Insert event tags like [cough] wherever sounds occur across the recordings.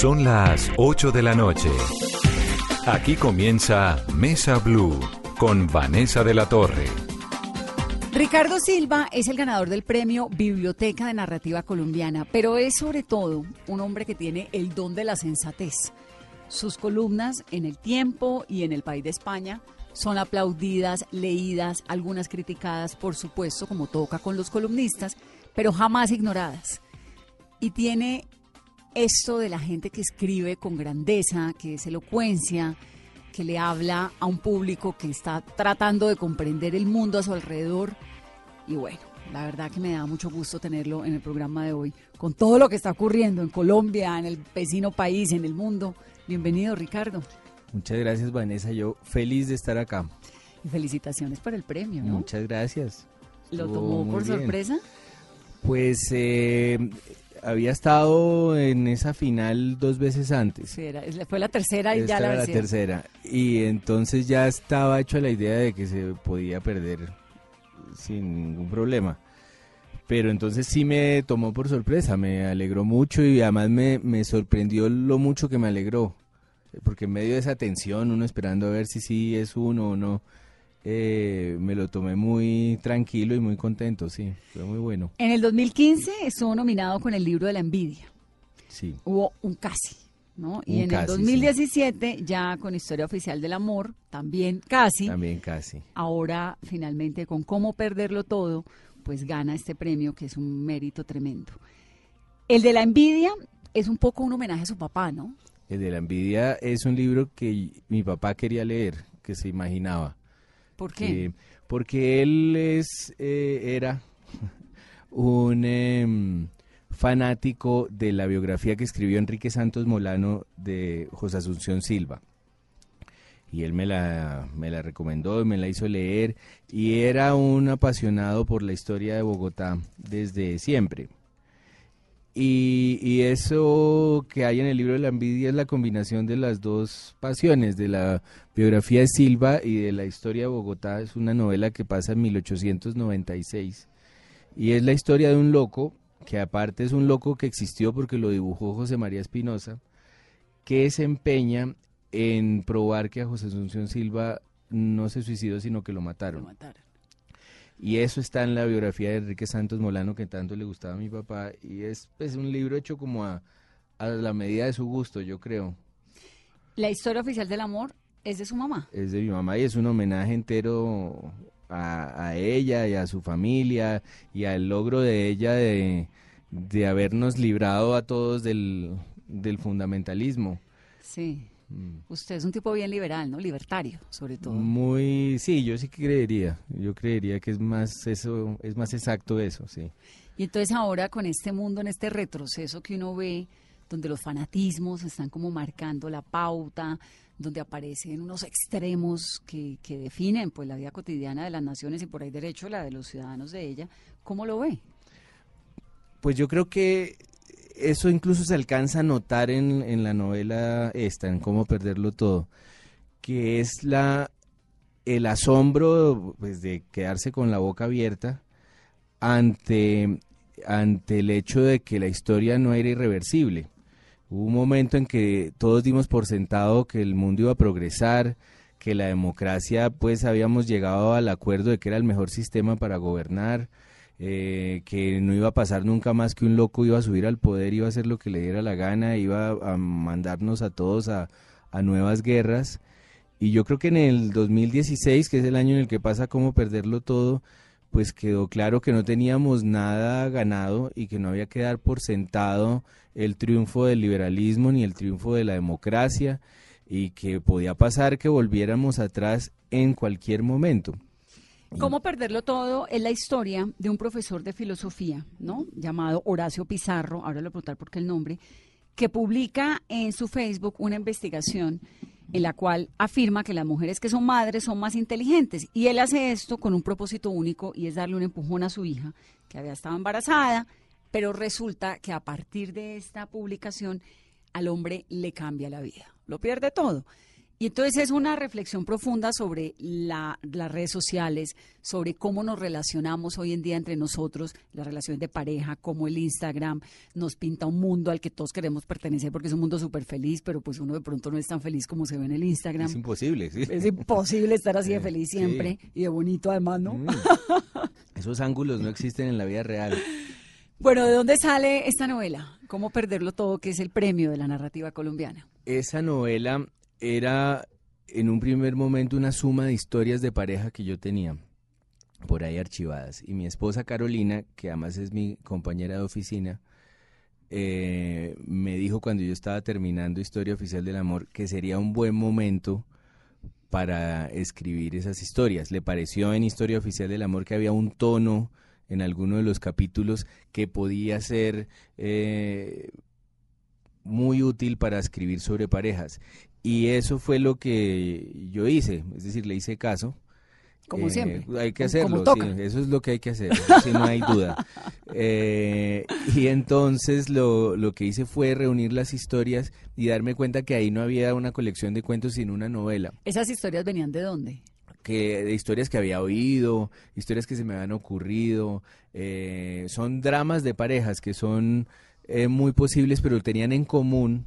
Son las 8 de la noche. Aquí comienza Mesa Blue con Vanessa de la Torre. Ricardo Silva es el ganador del premio Biblioteca de Narrativa Colombiana, pero es sobre todo un hombre que tiene el don de la sensatez. Sus columnas en El Tiempo y en El País de España son aplaudidas, leídas, algunas criticadas, por supuesto, como toca con los columnistas, pero jamás ignoradas. Y tiene esto de la gente que escribe con grandeza, que es elocuencia, que le habla a un público que está tratando de comprender el mundo a su alrededor. Y bueno, la verdad que me da mucho gusto tenerlo en el programa de hoy, con todo lo que está ocurriendo en Colombia, en el vecino país, en el mundo. Bienvenido, Ricardo. Muchas gracias, Vanessa. Yo feliz de estar acá. Y felicitaciones por el premio, ¿no? Muchas gracias. ¿Lo tomó por sorpresa? Pues eh, había estado en esa final dos veces antes. Sí, era, fue la tercera y ya la, la tercera. Y entonces ya estaba hecho la idea de que se podía perder sin ningún problema. Pero entonces sí me tomó por sorpresa, me alegró mucho y además me, me sorprendió lo mucho que me alegró. Porque en medio de esa tensión, uno esperando a ver si sí es uno o no, eh, me lo tomé muy tranquilo y muy contento, sí, fue muy bueno. En el 2015 estuvo nominado con el libro de la envidia. Sí. Hubo un casi, ¿no? y en el 2017 ya con Historia Oficial del Amor, también casi. También casi. Ahora finalmente con Cómo Perderlo Todo, pues gana este premio que es un mérito tremendo. El de la envidia es un poco un homenaje a su papá, ¿no? El de la envidia es un libro que mi papá quería leer, que se imaginaba ¿Por qué? Porque él es, eh, era [laughs] un em, fanático de la biografía que escribió Enrique Santos Molano de José Asunción Silva. Y él me la, me la recomendó, me la hizo leer y era un apasionado por la historia de Bogotá desde siempre. Y, eso que hay en el libro de la envidia es la combinación de las dos pasiones, de la biografía de Silva y de la historia de Bogotá. Es una novela que pasa en 1896 y es la historia de un loco, que aparte es un loco que existió porque lo dibujó José María Espinosa, que se empeña en probar que a José Asunción Silva no se suicidó, sino que lo mataron. Lo mataron. Y eso está en la biografía de Enrique Santos Molano que tanto le gustaba a mi papá. Y es pues, un libro hecho como a, la medida de su gusto, yo creo. La historia oficial del amor es de su mamá. Es de mi mamá y es un homenaje entero a, ella y a su familia y al logro de ella de, habernos librado a todos del, del fundamentalismo. Sí. Mm. Usted es un tipo bien liberal, ¿no? Libertario, sobre todo. Muy, sí, yo sí creería. Yo creería que es más eso, es más exacto eso, sí. Y entonces ahora con este mundo, en este retroceso que uno ve, donde los fanatismos están como marcando la pauta, donde aparecen unos extremos que, que definen pues la vida cotidiana de las naciones y por ahí derecho la de los ciudadanos de ella, ¿cómo lo ve? Pues yo creo que eso incluso se alcanza a notar en, en la novela esta, en Cómo perderlo todo, que es la el asombro pues, de quedarse con la boca abierta ante, ante el hecho de que la historia no era irreversible. Hubo un momento en que todos dimos por sentado que el mundo iba a progresar, que la democracia pues habíamos llegado al acuerdo de que era el mejor sistema para gobernar, eh, que no iba a pasar nunca más que un loco iba a subir al poder, iba a hacer lo que le diera la gana, iba a mandarnos a todos a, nuevas guerras. Y yo creo que en el 2016, que es el año en el que pasa como perderlo todo, pues quedó claro que no teníamos nada ganado y que no había que dar por sentado el triunfo del liberalismo ni el triunfo de la democracia y que podía pasar que volviéramos atrás en cualquier momento. ¿Cómo perderlo todo? Es la historia de un profesor de filosofía, ¿no? Llamado Horacio Pizarro, ahora lo preguntar por qué el nombre, que publica en su Facebook una investigación en la cual afirma que las mujeres que son madres son más inteligentes. Y él hace esto con un propósito único y es darle un empujón a su hija, que había estado embarazada, pero resulta que a partir de esta publicación al hombre le cambia la vida, lo pierde todo. Y entonces es una reflexión profunda sobre la, las redes sociales, sobre cómo nos relacionamos hoy en día entre nosotros, las relaciones de pareja, cómo el Instagram nos pinta un mundo al que todos queremos pertenecer porque es un mundo súper feliz, pero pues uno de pronto no es tan feliz como se ve en el Instagram. Es imposible, sí. Es imposible estar así de [laughs] feliz siempre y de bonito además, ¿no? Mm. [laughs] Esos ángulos no existen en la vida real. Bueno, ¿de dónde sale esta novela? ¿Cómo perderlo todo, que es el premio de la narrativa colombiana? Esa novela era en un primer momento una suma de historias de pareja que yo tenía por ahí archivadas. Y mi esposa Carolina, que además es mi compañera de oficina, eh, me dijo cuando yo estaba terminando Historia Oficial del Amor que sería un buen momento para escribir esas historias. Le pareció en Historia Oficial del Amor que había un tono en alguno de los capítulos que podía ser eh, muy útil para escribir sobre parejas. Y eso fue lo que yo hice, es decir, le hice caso. Como Eh, siempre. Hay que hacerlo, sí, eso es lo que hay que hacer, sí, no hay duda. [laughs] Eh, y entonces lo, lo que hice fue reunir las historias y darme cuenta que ahí no había una colección de cuentos, sino una novela ¿Esas historias venían de dónde? que de historias que había oído, historias que se me habían ocurrido, eh, son dramas de parejas que son eh, muy posibles, pero tenían en común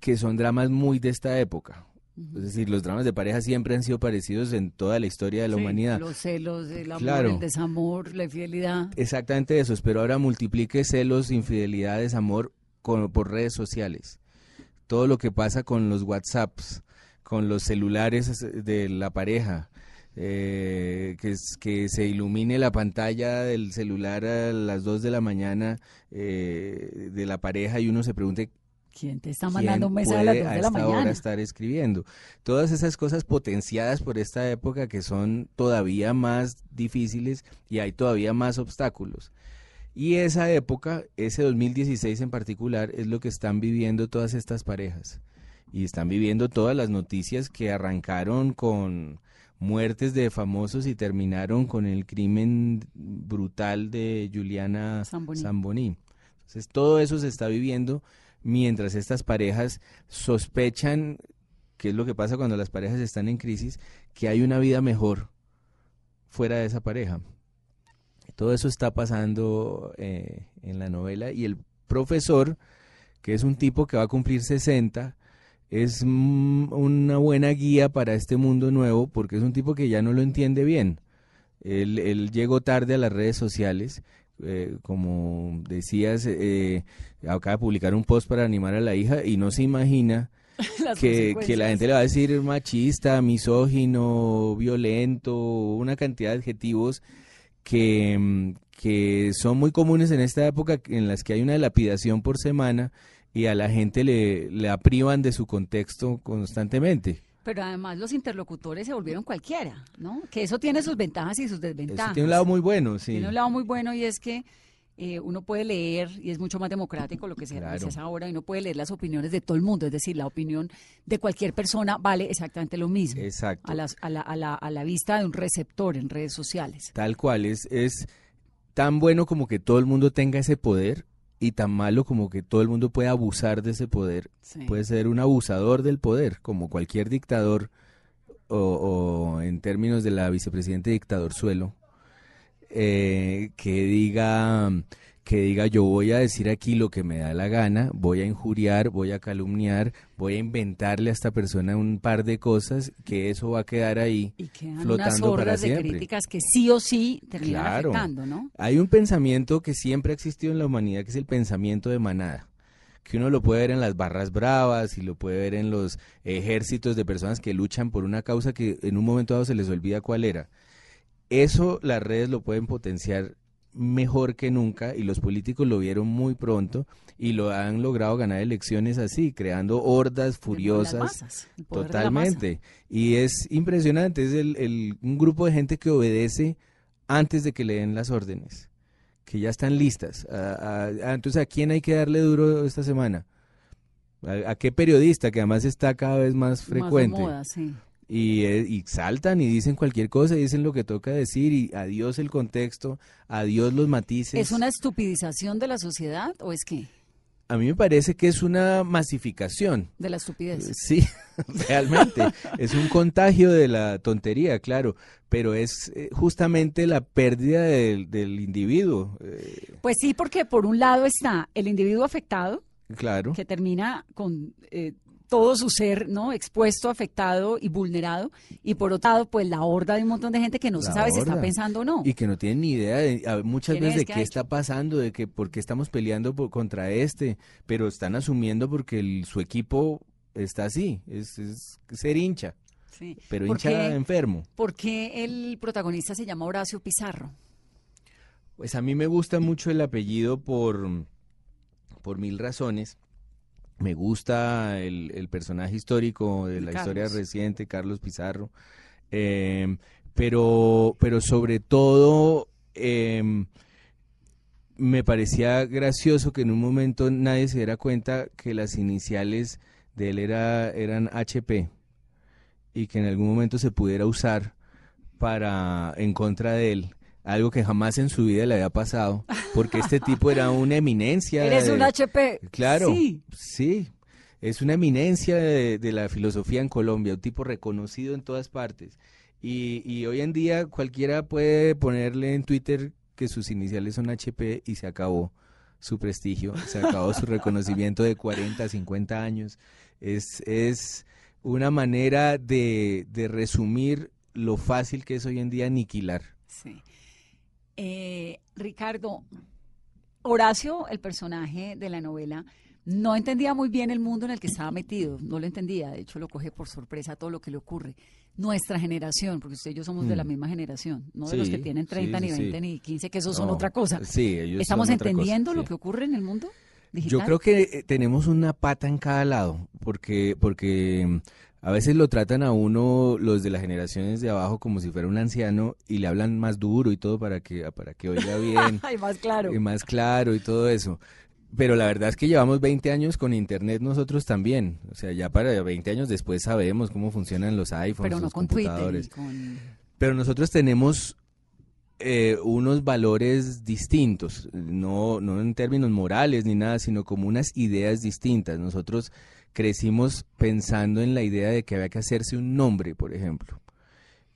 que son dramas muy de esta época. Es decir, los dramas de pareja siempre han sido parecidos en toda la historia de la Sí, humanidad. Los celos, el amor, Claro. el desamor, la infidelidad. Exactamente eso, pero ahora multiplique celos, infidelidades, amor con- por redes sociales. Todo lo que pasa con los WhatsApps, con los celulares de la pareja, eh, que, es- que se ilumine la pantalla del celular a las 2 de la mañana eh, de la pareja y uno se pregunte ¿Quién te está mandando un mensaje a las puede 2 a de la mañana? estar escribiendo. Todas esas cosas potenciadas por esta época que son todavía más difíciles y hay todavía más obstáculos. Y esa época, ese 2016 en particular, es lo que están viviendo todas estas parejas. Y están viviendo todas las noticias que arrancaron con muertes de famosos y terminaron con el crimen brutal de Juliana. Zamboni. Entonces todo eso se está viviendo mientras estas parejas sospechan, que es lo que pasa cuando las parejas están en crisis, que hay una vida mejor fuera de esa pareja. Todo eso está pasando eh, en la novela y el profesor, que es un tipo que va a cumplir 60, es mm, una buena guía para este mundo nuevo porque es un tipo que ya no lo entiende bien. Él, él llegó tarde a las redes sociales, eh, como decías, eh, acaba de publicar un post para animar a la hija y no se imagina [laughs] que, que la gente le va a decir machista, misógino, violento, una cantidad de adjetivos que, mm, que son muy comunes en esta época en las que hay una lapidación por semana y a la gente le, la privan de su contexto constantemente. Pero además los interlocutores se volvieron cualquiera, ¿no? Que eso tiene sus ventajas y sus Eso desventajas. tiene un lado muy bueno, sí. Tiene un lado muy bueno y es que eh, uno puede leer y es mucho más democrático lo que se Claro. hace ahora y uno puede leer las opiniones de todo el mundo, es decir, la opinión de cualquier persona vale exactamente lo mismo Exacto. a, las- a la, a, la, a la vista de un receptor en redes sociales. Tal cual, es, es tan bueno como que todo el mundo tenga ese poder y tan malo como que todo el mundo pueda abusar de ese poder. Sí. Puede ser un abusador del poder, como cualquier dictador, o, o en términos de la vicepresidente dictador suelo, eh, que diga que diga yo voy a decir aquí lo que me da la gana, voy a injuriar, voy a calumniar, voy a inventarle a esta persona un par de cosas, que eso va a quedar ahí y quedan unas flotando para hordas de siempre. críticas que sí o sí terminan Claro. afectando, ¿no? Hay un pensamiento que siempre ha existido en la humanidad, que es el pensamiento de manada, que uno lo puede ver en las barras bravas y lo puede ver en los ejércitos de personas que luchan por una causa que en un momento dado se les olvida cuál era. Eso las redes lo pueden potenciar mejor que nunca y los políticos lo vieron muy pronto y lo han logrado ganar elecciones así, creando hordas furiosas. masas. Totalmente. Y es impresionante, es el, el- un grupo de gente que obedece antes de que le den las órdenes, que ya están listas. Ah, entonces, ¿a quién hay que darle duro esta semana? ¿A, a qué periodista? Que además está cada vez más Más de frecuente. moda, sí. Y, eh, y saltan y dicen cualquier cosa, dicen lo que toca decir, y adiós el contexto, adiós los matices. ¿Es una estupidización de la sociedad o es qué? a mí me parece que es una masificación. De la estupidez. Sí, [laughs] realmente. es un contagio de la tontería, claro, pero es eh, justamente la pérdida del, del individuo. eh, Pues sí, porque por un lado está el individuo afectado, claro. que termina con eh, todo su ser no expuesto, afectado y vulnerado, y por otro lado, pues la horda de un montón de gente que no se sabe si está pensando o no. Y que no tienen ni idea de, muchas ¿Quién veces es? de ¿Qué está pasando, de que por qué estamos peleando por- contra este, pero están asumiendo porque el- su equipo está así, es, es ser hincha, Sí. pero ¿Por hincha qué? enfermo. ¿Por qué el protagonista se llama Horacio Pizarro? Pues a mí me gusta mucho el apellido por, por mil razones. Me gusta el, el personaje histórico de la historia reciente, Carlos Pizarro. Eh, pero, pero sobre todo, eh, me parecía gracioso que en un momento nadie se diera cuenta que las iniciales de él era, eran HP y que en algún momento se pudiera usar para en contra de él, algo que jamás en su vida le había pasado, porque este tipo era una eminencia. Eres de- un HP. Claro, Sí. sí, es una eminencia de, de la filosofía en Colombia, un tipo reconocido en todas partes. Y, y hoy en día cualquiera puede ponerle en Twitter que sus iniciales son HP y se acabó su prestigio, se acabó su reconocimiento de 40, 50 años. Es, es una manera de, de resumir lo fácil que es hoy en día aniquilar. Sí. Eh, Ricardo, Horacio, el personaje de la novela, no entendía muy bien el mundo en el que estaba metido, no lo entendía, de hecho lo coge por sorpresa todo lo que le ocurre. Nuestra generación, porque usted y yo somos de la Mm. misma generación, no de los que tienen 30, sí, ni sí, 20, sí. ni 15, que esos son otra cosa. Sí, ellos ¿Estamos cosa, entendiendo lo que ocurre en el mundo Yo creo que eh, tenemos una pata en cada lado, porque, porque a veces lo tratan a uno los de las generaciones de abajo como si fuera un anciano y le hablan más duro y todo para que, para que oiga [laughs] bien Ay, más claro. y más claro y todo eso. Pero la verdad es que llevamos 20 años con internet nosotros también. O sea, ya para 20 años después sabemos cómo funcionan los iPhones, Pero no los con Twitter. y computadores. con- Pero nosotros tenemos eh, unos valores distintos, no, no en términos morales ni nada, sino como unas ideas distintas. Nosotros crecimos pensando en la idea de que había que hacerse un nombre, por ejemplo.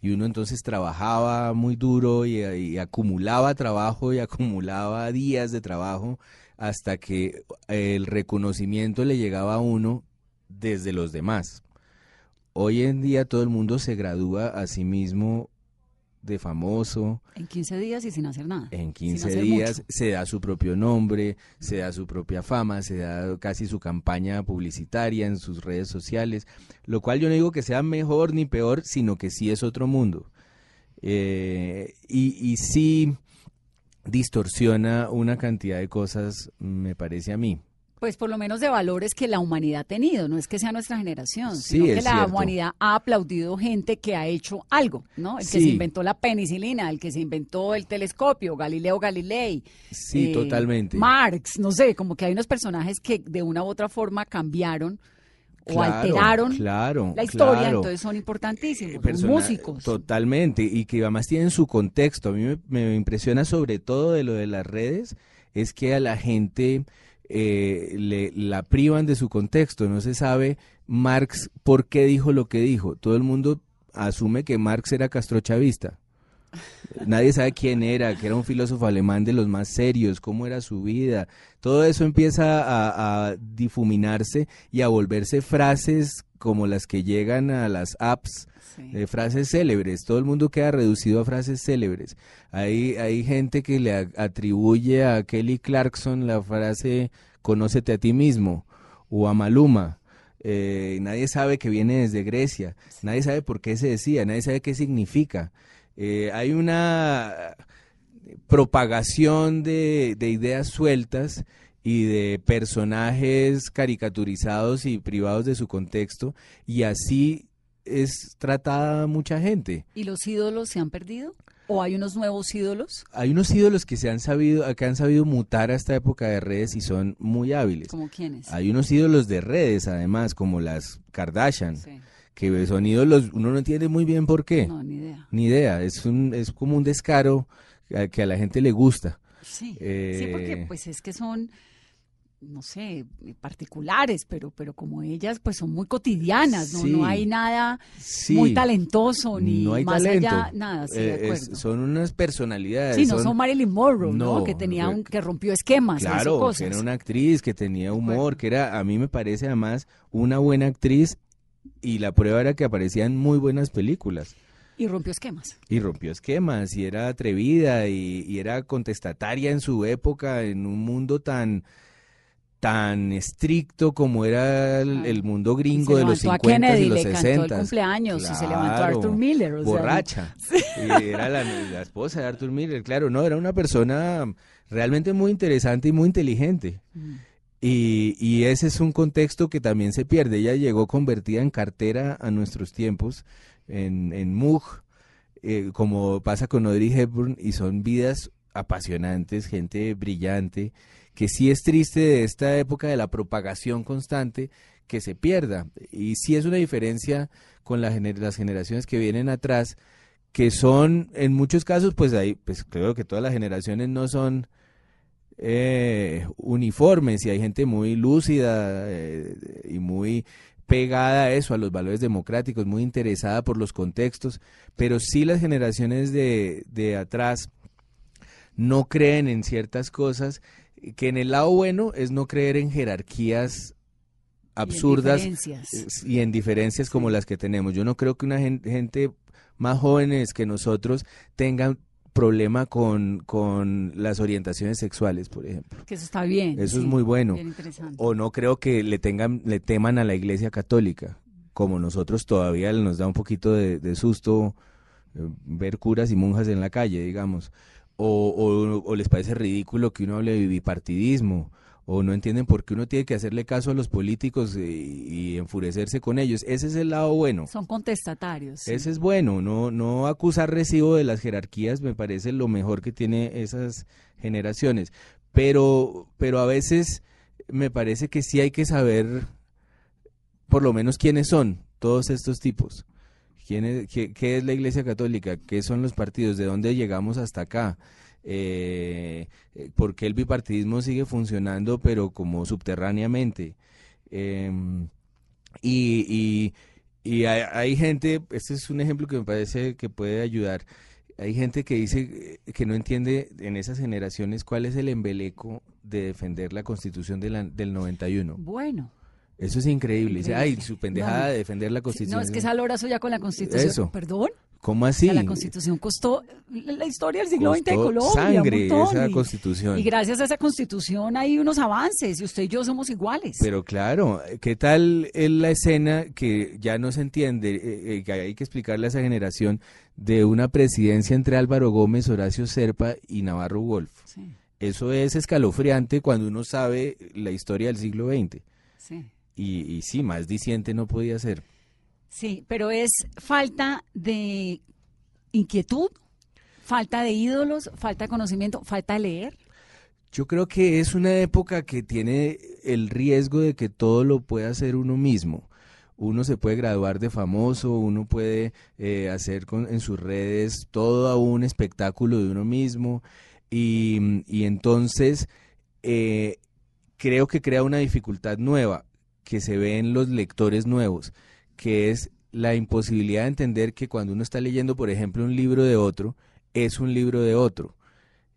Y uno entonces trabajaba muy duro y, y acumulaba trabajo y [laughs] acumulaba días de trabajo hasta que el reconocimiento le llegaba a uno desde los demás. Hoy en día todo el mundo se gradúa a sí mismo de famoso, En 15 días y sin hacer nada. en sin 15 hacer días mucho. se da su propio nombre, se da su propia fama, se da casi su campaña publicitaria en sus redes sociales, lo cual yo no digo que sea mejor ni peor, sino que sí es otro mundo. Eh, y, y sí distorsiona una cantidad de cosas, me parece a mí. Pues por lo menos de valores que la humanidad ha tenido, no es que sea nuestra generación, Sí, sino que la cierto. humanidad ha aplaudido gente que ha hecho algo, ¿no? El que se inventó la penicilina, el que se inventó el telescopio, Galileo Galilei. Sí, eh, totalmente. Marx, no sé, como que hay unos personajes que de una u otra forma cambiaron o Claro, alteraron claro, la historia, claro. entonces son importantísimos, son persona- músicos. Totalmente, y que además tienen su contexto. A mí me, me impresiona sobre todo de lo de las redes, es que a la gente eh, le, la privan de su contexto. No se sabe Marx por qué dijo lo que dijo. Todo el mundo asume que Marx era castrochavista. Nadie sabe quién era, que era un filósofo alemán de los más serios, cómo era su vida. Todo eso empieza a, a difuminarse y a volverse frases como las que llegan a las apps Sí. de frases célebres. Todo el mundo queda reducido a frases célebres. Hay, hay gente que le atribuye a Kelly Clarkson la frase conócete a ti mismo o a Maluma. Eh, nadie sabe que viene desde Grecia. Nadie sabe por qué se decía. Nadie sabe qué significa. Eh, hay una propagación de, de ideas sueltas y de personajes caricaturizados y privados de su contexto y así es tratada mucha gente. ¿Y los ídolos se han perdido? ¿O hay unos nuevos ídolos? Hay unos ídolos que se han sabido, que han sabido mutar a esta época de redes y son muy hábiles. ¿Como quiénes? Hay unos ídolos de redes, además, como las Kardashian, Sí. que son ídolos, uno no entiende muy bien por qué. No, ni idea. Ni idea, es, un, es como un descaro que a la gente le gusta. Sí, sí, Eh, porque pues es que son no sé, particulares, pero, pero como ellas, pues son muy cotidianas, ¿no? No hay nada muy talentoso, ni no hay más talento. allá, nada, sí, de Eh, es- acuerdo. son unas personalidades. sí, no son, Marilyn Monroe, ¿no? No, Que tenía un, que rompió esquemas, Claro, cosas. que era una actriz que tenía humor, que era, a mí me parece además una buena actriz y la prueba era que aparecía en muy buenas películas Y rompió esquemas. y rompió esquemas y era atrevida y, y era contestataria en su época en un mundo tan tan estricto como era el, Claro. el mundo gringo de los levantó a 50 Kennedy, y los le cantó 60. el cumpleaños y se levantó a Claro, Arthur Miller. o sea, borracha. [laughs] Y era la, la esposa de Arthur Miller, claro, no, era una persona realmente muy interesante y muy inteligente. Mm. Y, y ese es un contexto que también se pierde. Ella llegó convertida en cartera a nuestros tiempos, en, en Moog, eh, como pasa con Audrey Hepburn, y son vidas apasionantes, gente brillante, que sí es triste de esta época de la propagación constante que se pierda. Y sí es una diferencia con las generaciones que vienen atrás, que son, en muchos casos, pues ahí, pues creo que todas las generaciones no son eh, uniformes y hay gente muy lúcida eh, y muy pegada a eso, a los valores democráticos, muy interesada por los contextos, pero sí las generaciones de, de atrás no creen en ciertas cosas, que en el lado bueno es no creer en jerarquías absurdas Y en diferencias. eh, y en diferencias como las que tenemos. Yo no creo que una gen- gente más jóvenes que nosotros tengan problema con, con las orientaciones sexuales, por ejemplo. Que eso está bien. Eso sí, es muy bueno. O no creo que le tengan, le teman a la iglesia católica, como nosotros todavía nos da un poquito de, de susto eh, ver curas y monjas en la calle, digamos. O, o- o les parece ridículo que uno hable de bipartidismo, o no entienden por qué uno tiene que hacerle caso a los políticos eh, y, enfurecerse con ellos. Ese es el lado bueno. Son contestatarios. sí. Ese es bueno, no, no acusar recibo de las jerarquías me parece lo mejor que tiene esas generaciones. Pero, pero a veces me parece que sí hay que saber por lo menos quiénes son todos estos tipos. ¿Quién es- qué, es la Iglesia Católica? ¿Qué son los partidos? ¿De dónde llegamos hasta acá? Eh, ¿Por qué el bipartidismo sigue funcionando pero como subterráneamente? Em, y, y, y hay, hay gente, este es un ejemplo que me parece que puede ayudar. Hay gente que dice eh, que no entiende en esas generaciones cuál es el embeleco de defender la constitución del 91. Bueno. Eso es increíble. Dice, ay, su pendejada No. de defender la constitución. no, es que esa lorazo ya con la constitución. Eso. Perdón. ¿Cómo O así? sea, la constitución costó la historia del siglo XX de Colombia. sangre un esa y- constitución. Y gracias a esa constitución hay unos avances y usted y yo somos iguales. Pero claro, ¿qué tal es la escena que ya no se entiende, eh, eh, que hay que explicarle a esa generación de una presidencia entre Álvaro Gómez, Horacio Serpa y Navarro Wolf? Sí, Eso es escalofriante cuando uno sabe la historia del siglo XX. sí. Y, y sí, más diciente no podía ser. Sí, pero es falta de inquietud, falta de ídolos, falta de conocimiento, falta de leer. Yo creo que es una época que tiene el riesgo de que todo lo pueda hacer uno mismo. Uno se puede graduar de famoso, uno puede eh, hacer con, en sus redes todo un espectáculo de uno mismo y, y entonces eh, creo que crea una dificultad nueva que se ve en los lectores nuevos, que es la imposibilidad de entender que cuando uno está leyendo, por ejemplo, un libro de otro, es un libro de otro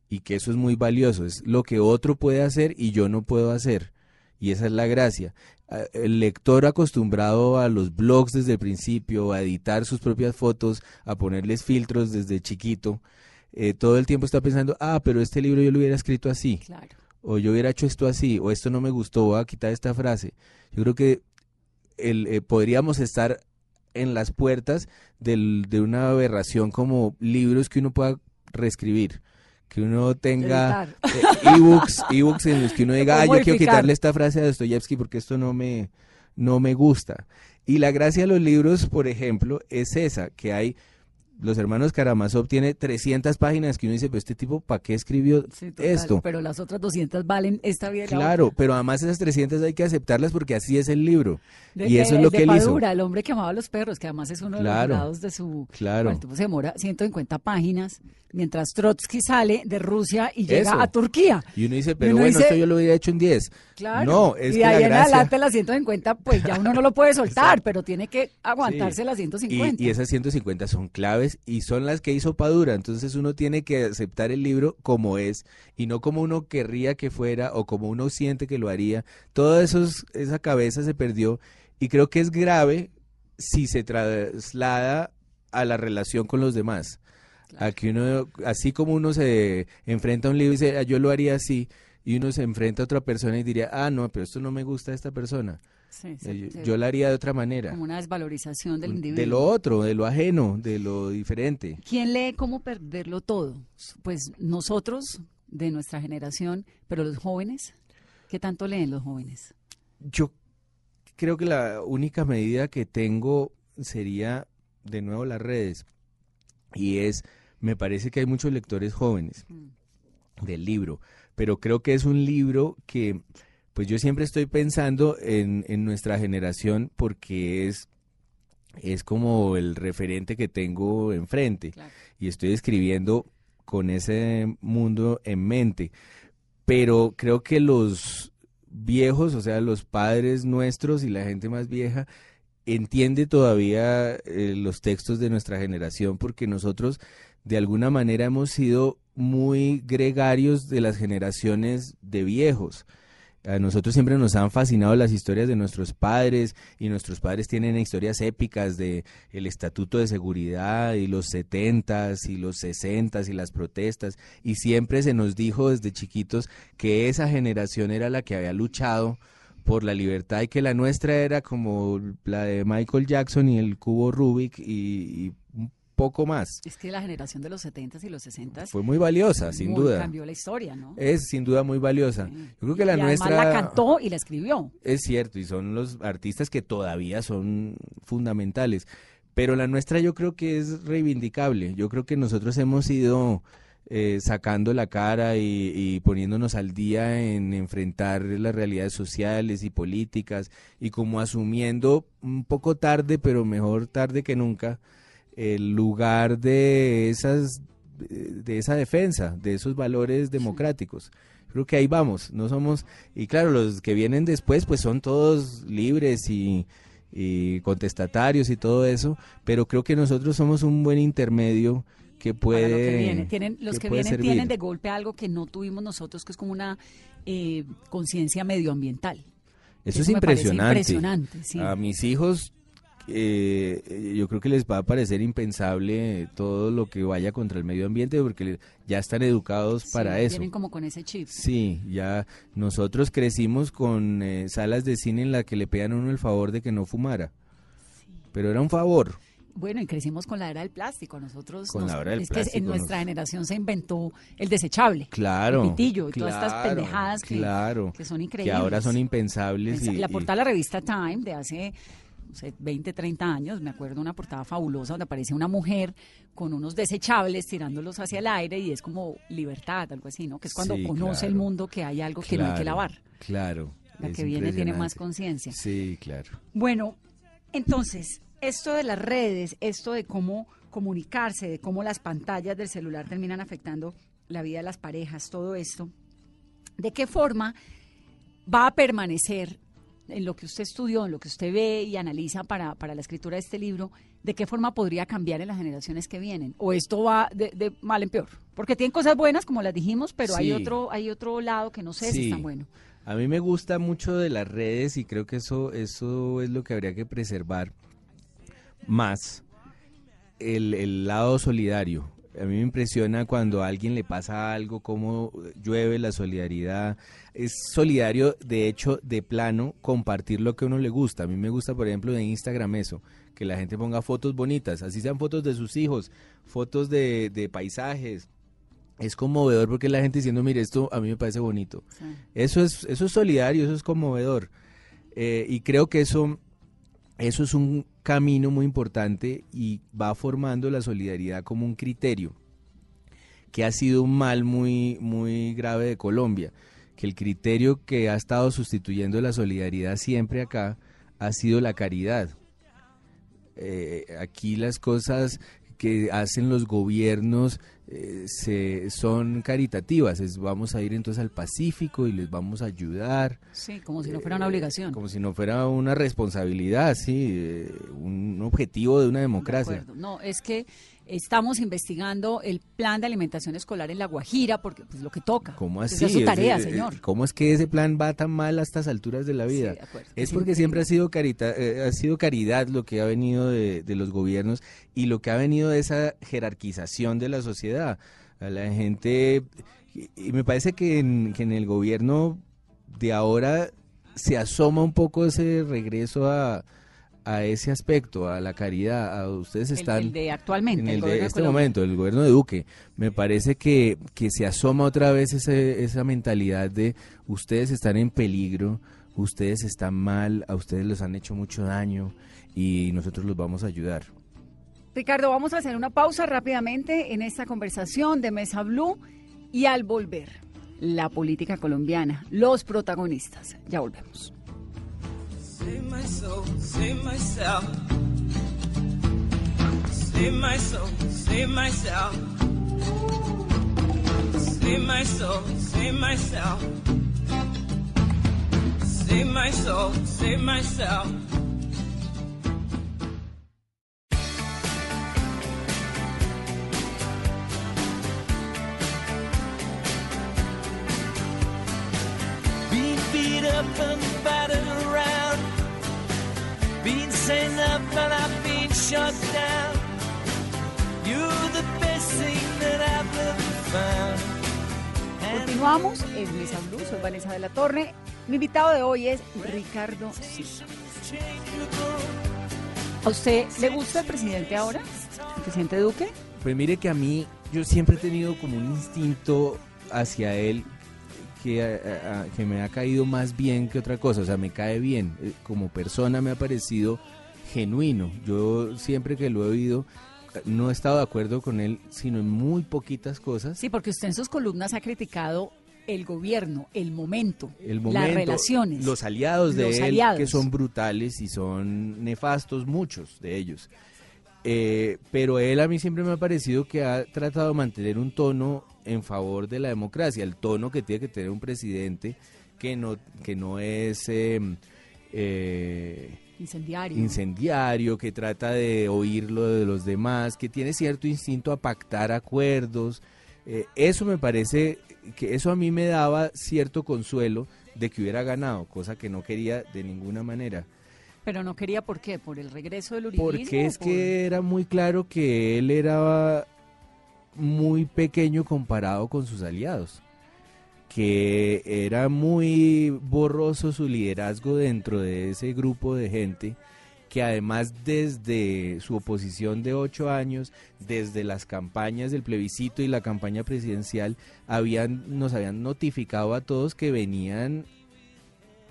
y que eso es muy valioso, es lo que otro puede hacer y yo no puedo hacer. Y esa es la gracia. Ah, El lector acostumbrado a los blogs desde el principio, a editar sus propias fotos, a ponerles filtros desde chiquito, eh, todo el tiempo está pensando, ah, pero este libro yo lo hubiera escrito así, Claro. O yo hubiera hecho esto así, o esto no me gustó, voy a quitar esta frase. Yo creo que el, eh, podríamos estar en las puertas del- de una aberración como libros que uno pueda reescribir, que uno tenga eh, ebooks, [laughs] ebooks en los que uno diga, ah, yo quiero quitarle esta frase a Dostoyevsky porque esto no me, no me gusta. Y la gracia de los libros, por ejemplo, es esa, que hay Los hermanos Karamazov tiene 300 páginas que uno dice, pero este tipo, ¿para qué escribió Sí, total, esto? Pero las otras 200 valen esta vida. Claro, otra. pero además esas 300 hay que aceptarlas porque así es el libro. De- y eso de- es lo de que él hizo. Padura, el hombre que amaba a los perros, que además es uno de Claro, los jurados de su... claro. Bueno, el tipo se demora 150 páginas, mientras Trotsky sale de Rusia y llega Eso. a Turquía. Y uno dice, pero uno bueno, dice- esto yo lo hubiera hecho en 10. Claro. No, es y de la ahí en adelante las 150, pues ya uno no lo puede [laughs] soltar, pero tiene que aguantarse Sí. las 150. Y, y esas 150 son claves y son las que hizo Padura. Entonces uno tiene que aceptar el libro como es y no como uno querría que fuera o como uno siente que lo haría. Toda esos, esa cabeza se perdió y creo que es grave si se traslada a la relación con los demás. A que uno, así como uno se enfrenta a un libro y dice, "Ah, yo lo haría así, y uno se enfrenta a otra persona y diría, ah, no, pero esto no me gusta de esta persona. Sí, sí, Eh, sí. Yo la haría de otra manera. Como una desvalorización del individuo. De lo otro, de lo ajeno, de lo diferente. ¿Quién lee cómo perderlo todo? Pues nosotros, de nuestra generación, pero los jóvenes, ¿qué tanto leen los jóvenes? Yo creo que la única medida que tengo sería, de nuevo, las redes. Y es, me parece que hay muchos lectores jóvenes Mm. del libro, pero creo que es un libro que, pues yo siempre estoy pensando en, en nuestra generación porque es, es como el referente que tengo enfrente. Claro. y estoy escribiendo con ese mundo en mente. Pero creo que los viejos, o sea, los padres nuestros y la gente más vieja, entiende todavía eh, los textos de nuestra generación porque nosotros de alguna manera hemos sido muy gregarios de las generaciones de viejos. A nosotros siempre nos han fascinado las historias de nuestros padres y nuestros padres tienen historias épicas de el estatuto de seguridad y los setentas y los sesentas y las protestas. Y siempre se nos dijo desde chiquitos que esa generación era la que había luchado por la libertad y que la nuestra era como la de Michael Jackson y el cubo Rubik y, y poco más. Es que la generación de los 70s y los 60s Fue muy valiosa, sin muy- duda. cambió la historia, ¿no? Es sin duda muy valiosa. Sí. Yo creo que la y nuestra la cantó y la escribió. es cierto, y son los artistas que todavía son fundamentales. Pero la nuestra yo creo que es reivindicable. Yo creo que nosotros hemos ido eh, sacando la cara y, y poniéndonos al día en enfrentar las realidades sociales y políticas y como asumiendo un poco tarde, pero mejor tarde que nunca, el lugar de esas de esa defensa, de esos valores democráticos. Creo que ahí vamos, no somos, y claro, los que vienen después pues son todos libres y, y contestatarios y todo eso, pero creo que nosotros somos un buen intermedio que puede... lo que viene. Tienen, los que, puede vienen servir. tienen de golpe algo que no tuvimos nosotros, que es como una eh, conciencia medioambiental. Eso es me parece impresionante. impresionante, sí. A mis hijos, eh, yo creo que les va a parecer impensable todo lo que vaya contra el medio ambiente porque ya están educados para eso. Vienen como con ese chip. Sí, ya nosotros crecimos con eh, salas de cine en la que le pedían a uno el favor de que no fumara. Pero era un favor. Bueno, y crecimos con la era del plástico. Nosotros Con nos- la era del es que en nos- nuestra generación se inventó el desechable. Claro. El pitillo y todas estas pendejadas que, claro, que son que increíbles. ahora son impensables. Pensa- y- la portada de la revista Time de hace no sé, 20, 30 años, me acuerdo una portada fabulosa donde aparece una mujer con unos desechables tirándolos hacia el aire y es como libertad, algo así, ¿no? Que es cuando Sí, conoce el mundo que hay algo que no hay que lavar. Claro. La que viene tiene más conciencia. Sí, claro. Bueno, entonces, esto de las redes, esto de cómo comunicarse, de cómo las pantallas del celular terminan afectando la vida de las parejas, todo esto, ¿de qué forma va a permanecer en lo que usted estudió, en lo que usted ve y analiza para, para la escritura de este libro? ¿De qué forma podría cambiar en las generaciones que vienen? ¿O esto va de, de mal en peor? Porque tienen cosas buenas, como las dijimos, pero hay otro hay otro lado que no sé si es tan bueno. A mí me gusta mucho de las redes y creo que eso, eso es lo que habría que preservar más. El, el lado solidario. A mí me impresiona cuando a alguien le pasa algo, cómo llueve la solidaridad. Es solidario, de hecho, de plano, compartir lo que a uno le gusta. A mí me gusta, por ejemplo, de Instagram eso, que la gente ponga fotos bonitas, así sean fotos de sus hijos, fotos de, de paisajes. Es conmovedor porque la gente diciendo, mire, esto a mí me parece bonito. Sí. Eso es, eso es solidario, eso es conmovedor. Eh, y creo que eso eso es un camino muy importante y va formando la solidaridad como un criterio que ha sido un mal muy, muy grave de Colombia, que el criterio que ha estado sustituyendo la solidaridad siempre acá ha sido la caridad. Eh, aquí las cosas que hacen los gobiernos eh, se, son caritativas. Es, vamos a ir entonces al Pacífico y les vamos a ayudar. Sí, como si no fuera una obligación. Como si no fuera una responsabilidad, sí, eh, un objetivo de una democracia. no, es que Estamos investigando el plan de alimentación escolar en La Guajira, porque pues lo que toca. ¿Cómo así? es su tarea, señor. ¿Cómo es que ese plan va tan mal a estas alturas de la vida? es porque siempre ha sido, carita, eh, ha sido caridad lo que ha venido de, los gobiernos y lo que ha venido de esa jerarquización de la sociedad. A la gente, y me parece que en, que en el gobierno de ahora se asoma un poco ese regreso a a ese aspecto, a la caridad, a ustedes están... El, de actualmente. En el, de este momento, el gobierno de Duque. Me parece que, que se asoma otra vez ese, esa mentalidad de ustedes están en peligro, ustedes están mal, a ustedes les han hecho mucho daño y nosotros los vamos a ayudar. Ricardo, vamos a hacer una pausa rápidamente en esta conversación de Mesa Blue y al volver, la política colombiana, los protagonistas. Ya volvemos. Save my soul, save myself. Save my soul, save myself. Save my soul, save myself. Save my soul, save myself. Being beat up and battered Continuamos en Mesa Blue, soy Vanessa de la Torre. Mi invitado de hoy es Ricardo Silva. ¿A usted le gusta el presidente ahora? ¿El presidente Duque? Pues mire que a mí, yo siempre he tenido como un instinto hacia él que, que, me ha caído más bien que otra cosa, o sea, me cae bien. Eh, como persona me ha parecido genuino. Yo siempre que lo he oído no he estado de acuerdo con él, sino en muy poquitas cosas. Sí, porque usted en sus columnas ha criticado el gobierno, el momento, las relaciones. Los aliados de él, que son brutales y son nefastos, muchos de ellos. Eh, pero él a mí siempre me ha parecido que ha tratado de mantener un tono en favor de la democracia, el tono que tiene que tener un presidente que no, que no es... Em, eh, Incendiario. Incendiario, que trata de oír lo de los demás, que tiene cierto instinto a pactar acuerdos. Eh, eso me parece que eso a mí me daba cierto consuelo de que hubiera ganado, cosa que no quería de ninguna manera. Pero no quería por qué, por el regreso del uribismo. Porque es que era muy claro que él era muy pequeño comparado con sus aliados que era muy borroso su liderazgo dentro de ese grupo de gente que además desde su oposición de ocho años, desde las campañas del plebiscito y la campaña presidencial, habían, nos habían notificado a todos que venían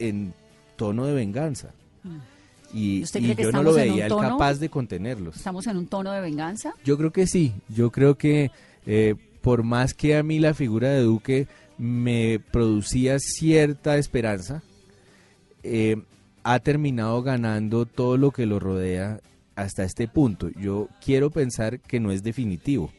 en tono de venganza. Mm. Y, yo no lo veía el capaz de contenerlos. ¿Estamos en un tono de venganza? Yo creo que sí. Yo creo que eh, por más que a mí la figura de Duque me producía cierta esperanza, eh, ha terminado ganando todo lo que lo rodea hasta este punto. Yo quiero pensar que no es definitivo,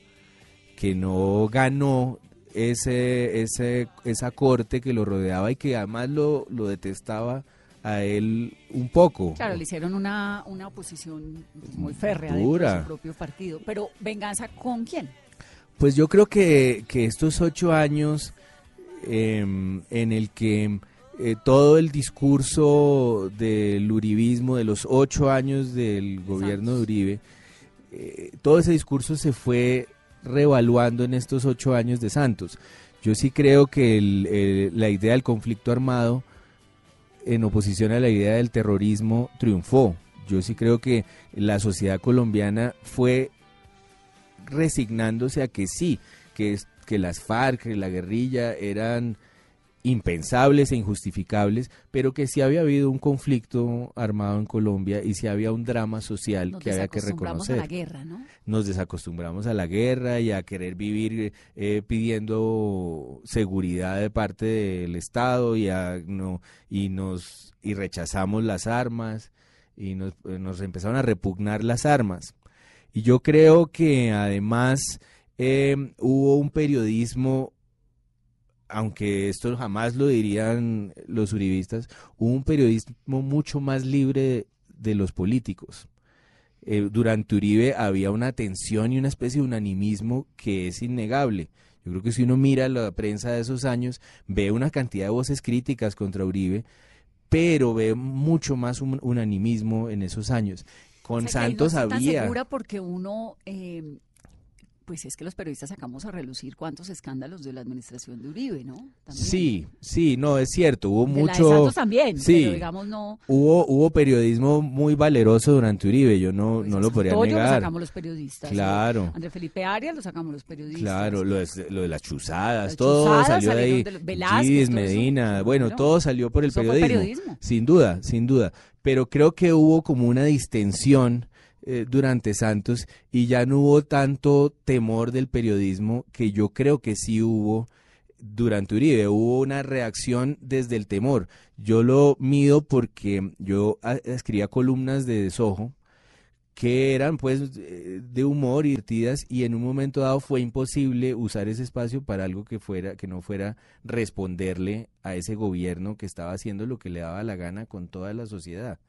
que no ganó ese, ese, esa corte que lo rodeaba y que además lo, lo detestaba a él un poco. Claro, le hicieron una, una oposición muy férrea de su propio partido. Pero, ¿venganza con quién? Pues yo creo que, que estos ocho años Em, en el que eh, todo el discurso del uribismo, de los ocho años del gobierno de Uribe, eh, todo ese discurso se fue reevaluando en estos ocho años de Santos. Yo sí creo que la idea del conflicto armado en oposición a la idea del terrorismo triunfó. Yo sí creo que la sociedad colombiana fue resignándose a que sí, que que las FARC, la guerrilla, eran impensables e injustificables, pero que sí había habido un conflicto armado en Colombia y sí había un drama social que había que reconocer. A la guerra, ¿no? Nos desacostumbramos a la guerra y a querer vivir eh, pidiendo seguridad de parte del Estado y a, no y nos y rechazamos las armas y nos, eh, nos empezaron a repugnar las armas. Y yo creo que además eh, hubo un periodismo aunque esto jamás lo dirían los uribistas, hubo un periodismo mucho más libre de, los políticos. Eh, durante Uribe había una tensión y una especie de unanimismo que es innegable. Yo creo que si uno mira la prensa de esos años, ve una cantidad de voces críticas contra Uribe, pero ve mucho más un unanimismo en esos años. Con Santos había... segura porque uno eh, pues es que los periodistas sacamos a relucir cuántos escándalos de la administración de Uribe, ¿no? Sí, sí, no, es cierto, hubo mucho... también, sí, pero digamos no... Hubo, hubo periodismo muy valeroso durante Uribe, yo no, pues no lo podría negar. lo sacamos los periodistas. Claro. André Felipe Arias lo sacamos los periodistas. Claro, lo, de, las chuzadas, todo salió de ahí. Velázquez, Medina, bueno, todo salió por el periodismo. Sin duda, sin duda. Pero creo que hubo como una distensión eh, durante Santos y ya no hubo tanto temor del periodismo que yo creo que sí hubo durante Uribe. Hubo una reacción desde el temor. Yo lo mido porque yo ah, escribía columnas de desojo que eran pues de humor y y en un momento dado fue imposible usar ese espacio para algo que fuera que no fuera responderle a ese gobierno que estaba haciendo lo que le daba la gana con toda la sociedad.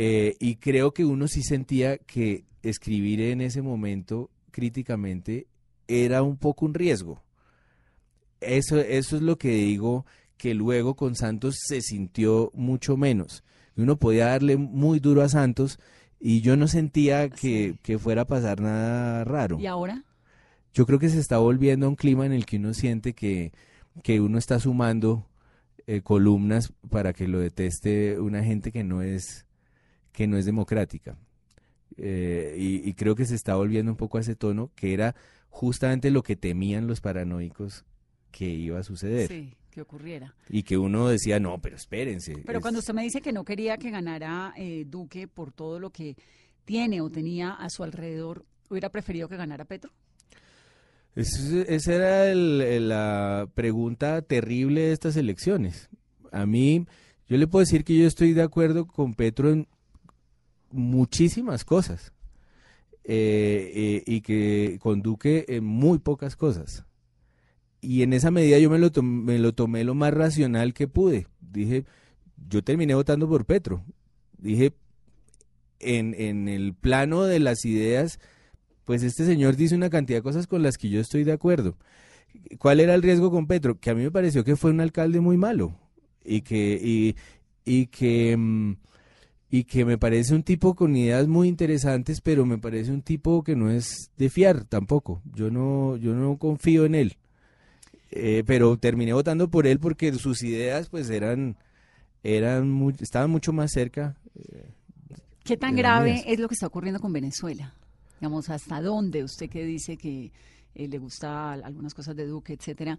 Eh, y creo que uno sí sentía que escribir en ese momento críticamente era un poco un riesgo. Eso, eso es lo que digo que luego con Santos se sintió mucho menos. Uno podía darle muy duro a Santos y yo no sentía que, fuera a pasar nada raro. ¿Y ahora? Yo creo que se está volviendo a un clima en el que uno siente que, que uno está sumando eh, columnas para que lo deteste una gente que no es que no es democrática. Eh, y, creo que se está volviendo un poco a ese tono que era justamente lo que temían los paranoicos que iba a suceder. Sí, que ocurriera. Y que uno decía, no, pero espérense. Pero cuando usted me dice que no quería que ganara eh, Duque por todo lo que tiene o tenía a su alrededor, ¿hubiera preferido que ganara Petro? esa era la pregunta terrible de estas elecciones. A mí, yo le puedo decir que yo estoy de acuerdo con Petro en muchísimas cosas eh, eh, y que con Duque en muy pocas cosas. Y en esa medida yo me lo, me lo tomé lo más racional que pude. Dije, yo terminé votando por Petro. Dije, en, en el plano de las ideas, pues este señor dice una cantidad de cosas con las que yo estoy de acuerdo. ¿Cuál era el riesgo con Petro? Que a mí me pareció que fue un alcalde muy malo y que, y, y que mm, y que me parece un tipo con ideas muy interesantes, pero me parece un tipo que no es de fiar tampoco. Yo no, yo no confío en él. Eh, pero terminé votando por él porque sus ideas pues eran, eran estaban mucho más cerca. Eh, ¿Qué tan grave es lo que está ocurriendo con Venezuela? Digamos, ¿hasta dónde usted que dice que eh, le gusta algunas cosas de Duque, etcétera?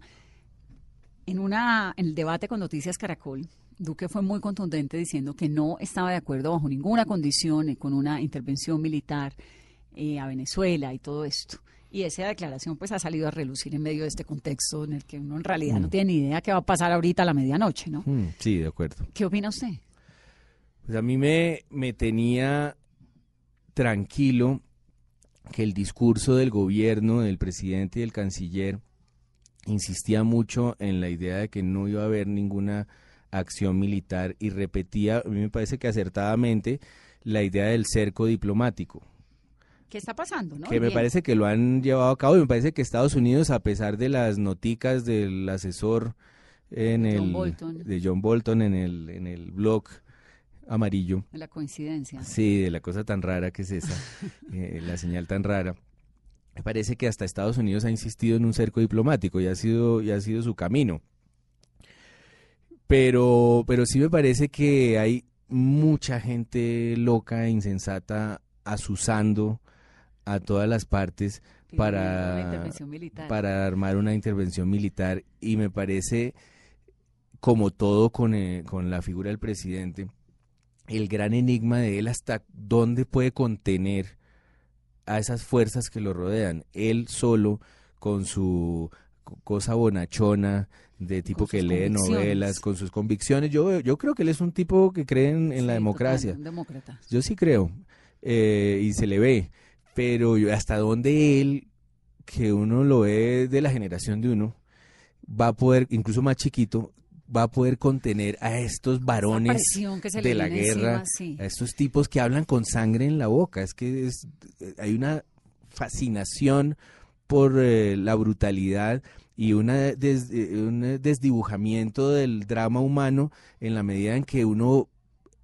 En, una, en el debate con Noticias Caracol, Duque fue muy contundente diciendo que no estaba de acuerdo bajo ninguna condición con una intervención militar eh, a Venezuela y todo esto. Y esa declaración pues ha salido a relucir en medio de este contexto en el que uno en realidad no mm. tiene ni idea qué va a pasar ahorita a la medianoche, ¿no? Mm, sí, de acuerdo. ¿Qué opina usted? Pues a mí me, me tenía tranquilo que el discurso del gobierno, del presidente y del canciller insistía mucho en la idea de que no iba a haber ninguna acción militar y repetía, a mí me parece que acertadamente, la idea del cerco diplomático. ¿Qué está pasando? Que me parece que lo han llevado a cabo y me parece que Estados Unidos, a pesar de las noticas del asesor en el, de John Bolton en el, en el blog amarillo. De la coincidencia. Sí, de la cosa tan rara que es esa, [laughs] eh, la señal tan rara. Me parece que hasta Estados Unidos ha insistido en un cerco diplomático y ha sido, y ha sido su camino. Pero, pero sí me parece que hay mucha gente loca e insensata asusando a todas las partes para, para armar una intervención militar y me parece como todo con, eh, con la figura del presidente, el gran enigma de él hasta dónde puede contener a esas fuerzas que lo rodean. Él solo, con su cosa bonachona, de tipo que lee novelas, con sus convicciones. Yo, yo creo que él es un tipo que cree en, la democracia. Yo sí creo, eh, y se le ve. Pero hasta dónde él, que uno lo ve de la generación de uno, va a poder, incluso más chiquito, va a poder contener a estos varones de la guerra, a estos tipos que hablan con sangre en la boca. Es que es, hay una fascinación por eh, la brutalidad y una un desdibujamiento del drama humano en la medida en que uno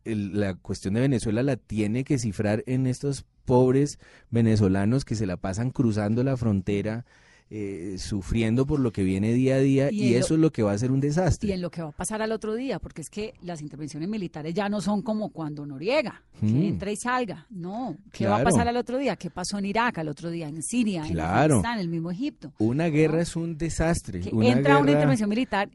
la cuestión de Venezuela la tiene que cifrar en estos pobres venezolanos que se la pasan cruzando la frontera eh, sufriendo por lo que viene día a día y, eso es lo que va a ser un desastre. Y en lo que va a pasar al otro día, porque es que las intervenciones militares ya no son como cuando Noriega, que mm. entra y salga. No, ¿qué va a pasar al otro día? ¿Qué pasó en Irak al otro día? En Siria, en Afganistán, en el mismo Egipto. Una guerra es un desastre. entra una intervención militar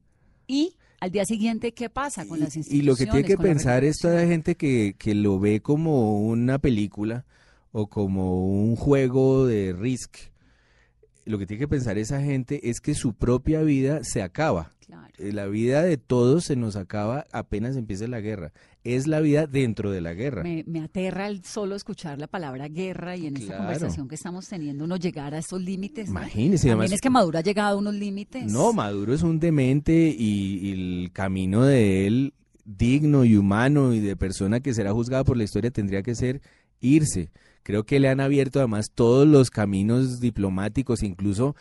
y al día siguiente, ¿qué pasa con las instituciones? Y lo que tiene que pensar es toda la gente que, que lo ve como una película o como un juego de Risk lo que tiene que pensar esa gente es que su propia vida se acaba. Eh, la vida de todos se nos acaba apenas empiece la guerra. Es la vida dentro de la guerra. Me, aterra el solo escuchar la palabra guerra y en esta conversación que estamos teniendo uno llegar a estos límites. Imagínese. También es que Maduro ha llegado a unos límites. No, Maduro es un demente y el camino de él digno y humano y de persona que será juzgada por la historia tendría que ser irse. Creo que le han abierto además todos los caminos diplomáticos, incluso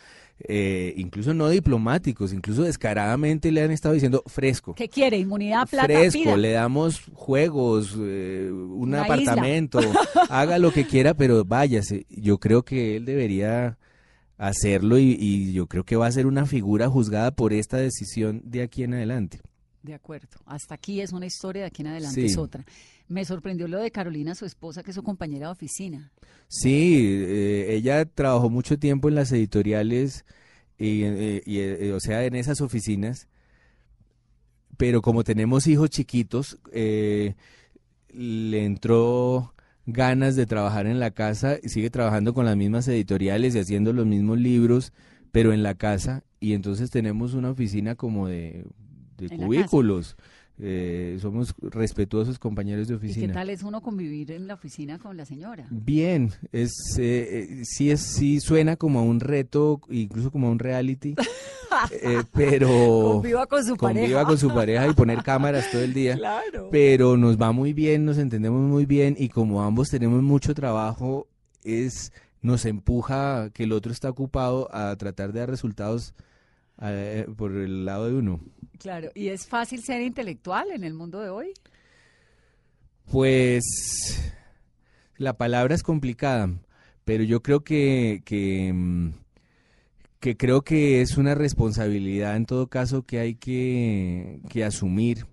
eh, incluso no diplomáticos, incluso descaradamente le han estado diciendo fresco. ¿Qué quiere? Inmunidad plata. Fresco, le damos juegos, eh, un apartamento, [laughs] haga lo que quiera, pero váyase. Yo creo que él debería hacerlo y, y, yo creo que va a ser una figura juzgada por esta decisión de aquí en adelante. De acuerdo. Hasta aquí es una historia, de aquí en adelante es otra. Me sorprendió lo de Carolina, su esposa, que es su compañera de oficina. Sí, eh, ella trabajó mucho tiempo en las editoriales y, eh, eh, o sea, en esas oficinas. Pero como tenemos hijos chiquitos, le entró ganas de trabajar en la casa y sigue trabajando con las mismas editoriales y haciendo los mismos libros, pero en la casa. Y entonces tenemos una oficina como de, de cubículos. Eh, somos respetuosos compañeros de oficina. ¿Y qué tal es uno convivir en la oficina con la señora? Bien, es eh, eh, sí es sí suena como un reto, incluso como un reality, [laughs] pero conviva con su conviva con su pareja y poner cámaras todo el día. Pero nos va muy bien, nos entendemos muy bien y como ambos tenemos mucho trabajo, es nos empuja que el otro está ocupado a tratar de dar resultados por el lado de uno. Claro, ¿y es fácil ser intelectual en el mundo de hoy? Pues la palabra es complicada, pero yo creo que, que, mm, que creo que es una responsabilidad en todo caso que hay que, que asumir.